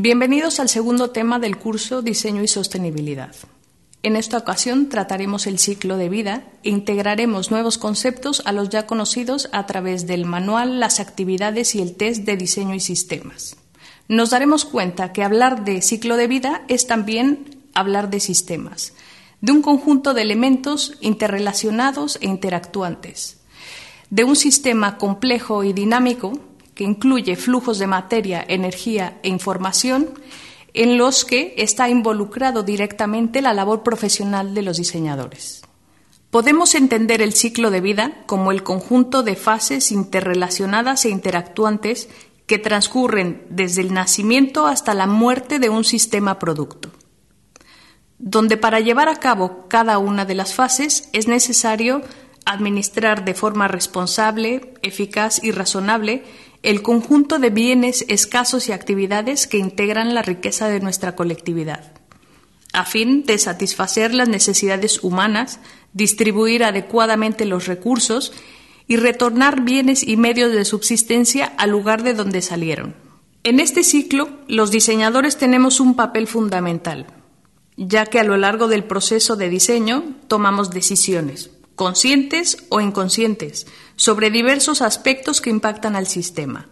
Bienvenidos al segundo tema del curso Diseño y Sostenibilidad. En esta ocasión trataremos el ciclo de vida e integraremos nuevos conceptos a los ya conocidos a través del manual, las actividades y el test de diseño y sistemas. Nos daremos cuenta que hablar de ciclo de vida es también hablar de sistemas, de un conjunto de elementos interrelacionados e interactuantes, de un sistema complejo y dinámico que incluye flujos de materia, energía e información en los que está involucrado directamente la labor profesional de los diseñadores. Podemos entender el ciclo de vida como el conjunto de fases interrelacionadas e interactuantes que transcurren desde el nacimiento hasta la muerte de un sistema producto, donde para llevar a cabo cada una de las fases es necesario administrar de forma responsable, eficaz y razonable el conjunto de bienes escasos y actividades que integran la riqueza de nuestra colectividad, a fin de satisfacer las necesidades humanas, distribuir adecuadamente los recursos y retornar bienes y medios de subsistencia al lugar de donde salieron. En este ciclo, los diseñadores tenemos un papel fundamental, ya que a lo largo del proceso de diseño tomamos decisiones, conscientes o inconscientes, sobre diversos aspectos que impactan al sistema.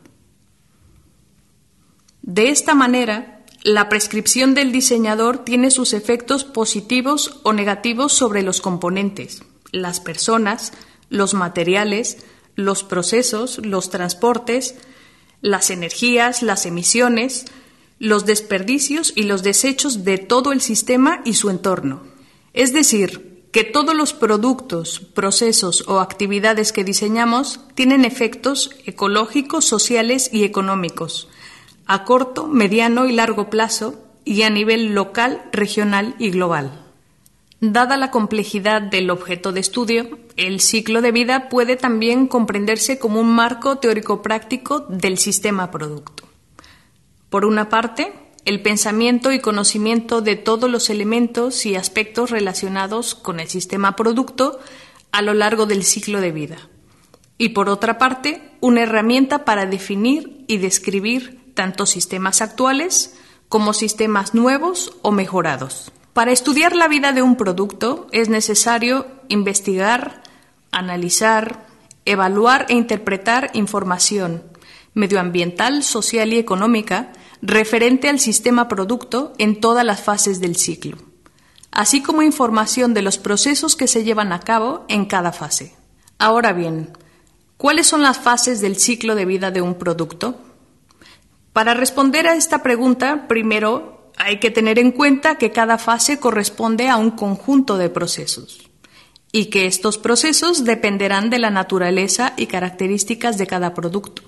De esta manera, la prescripción del diseñador tiene sus efectos positivos o negativos sobre los componentes, las personas, los materiales, los procesos, los transportes, las energías, las emisiones, los desperdicios y los desechos de todo el sistema y su entorno. Es decir, que todos los productos, procesos o actividades que diseñamos tienen efectos ecológicos, sociales y económicos a corto, mediano y largo plazo y a nivel local, regional y global. Dada la complejidad del objeto de estudio, el ciclo de vida puede también comprenderse como un marco teórico-práctico del sistema producto. Por una parte, el pensamiento y conocimiento de todos los elementos y aspectos relacionados con el sistema producto a lo largo del ciclo de vida. Y por otra parte, una herramienta para definir y describir tanto sistemas actuales como sistemas nuevos o mejorados. Para estudiar la vida de un producto es necesario investigar, analizar, evaluar e interpretar información medioambiental, social y económica referente al sistema producto en todas las fases del ciclo, así como información de los procesos que se llevan a cabo en cada fase. Ahora bien, ¿cuáles son las fases del ciclo de vida de un producto? Para responder a esta pregunta, primero hay que tener en cuenta que cada fase corresponde a un conjunto de procesos y que estos procesos dependerán de la naturaleza y características de cada producto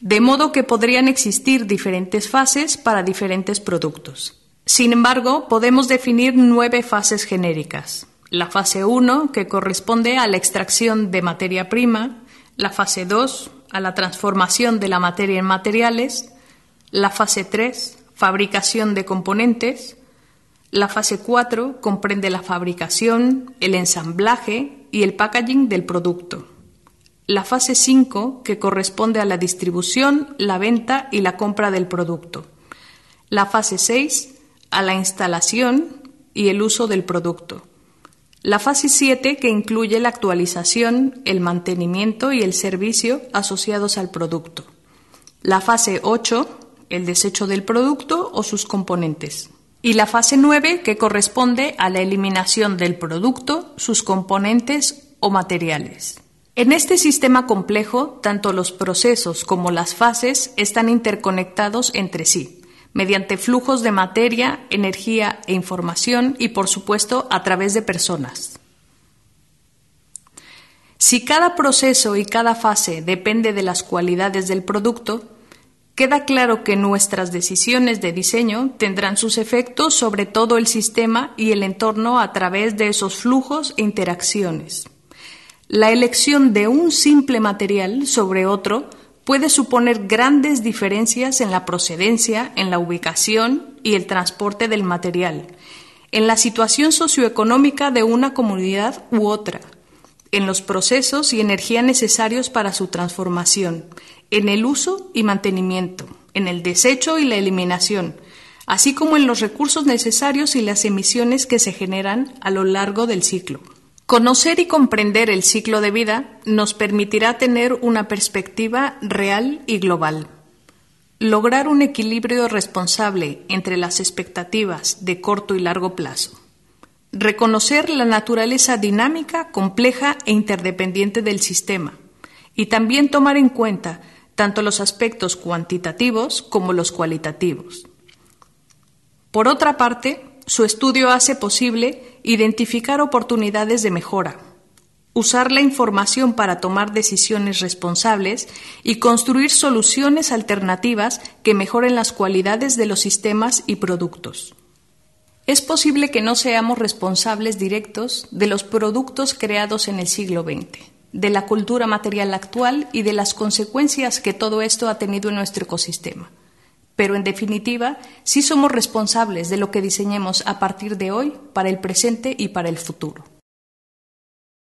de modo que podrían existir diferentes fases para diferentes productos. Sin embargo, podemos definir nueve fases genéricas. La fase 1, que corresponde a la extracción de materia prima, la fase 2, a la transformación de la materia en materiales, la fase 3, fabricación de componentes, la fase 4 comprende la fabricación, el ensamblaje y el packaging del producto la fase 5, que corresponde a la distribución, la venta y la compra del producto. La fase 6, a la instalación y el uso del producto. La fase 7, que incluye la actualización, el mantenimiento y el servicio asociados al producto. La fase 8, el desecho del producto o sus componentes. Y la fase 9, que corresponde a la eliminación del producto, sus componentes o materiales. En este sistema complejo, tanto los procesos como las fases están interconectados entre sí, mediante flujos de materia, energía e información y, por supuesto, a través de personas. Si cada proceso y cada fase depende de las cualidades del producto, queda claro que nuestras decisiones de diseño tendrán sus efectos sobre todo el sistema y el entorno a través de esos flujos e interacciones. La elección de un simple material sobre otro puede suponer grandes diferencias en la procedencia, en la ubicación y el transporte del material, en la situación socioeconómica de una comunidad u otra, en los procesos y energía necesarios para su transformación, en el uso y mantenimiento, en el desecho y la eliminación, así como en los recursos necesarios y las emisiones que se generan a lo largo del ciclo. Conocer y comprender el ciclo de vida nos permitirá tener una perspectiva real y global. Lograr un equilibrio responsable entre las expectativas de corto y largo plazo. Reconocer la naturaleza dinámica, compleja e interdependiente del sistema. Y también tomar en cuenta tanto los aspectos cuantitativos como los cualitativos. Por otra parte, su estudio hace posible identificar oportunidades de mejora, usar la información para tomar decisiones responsables y construir soluciones alternativas que mejoren las cualidades de los sistemas y productos. Es posible que no seamos responsables directos de los productos creados en el siglo XX, de la cultura material actual y de las consecuencias que todo esto ha tenido en nuestro ecosistema pero en definitiva sí somos responsables de lo que diseñemos a partir de hoy para el presente y para el futuro.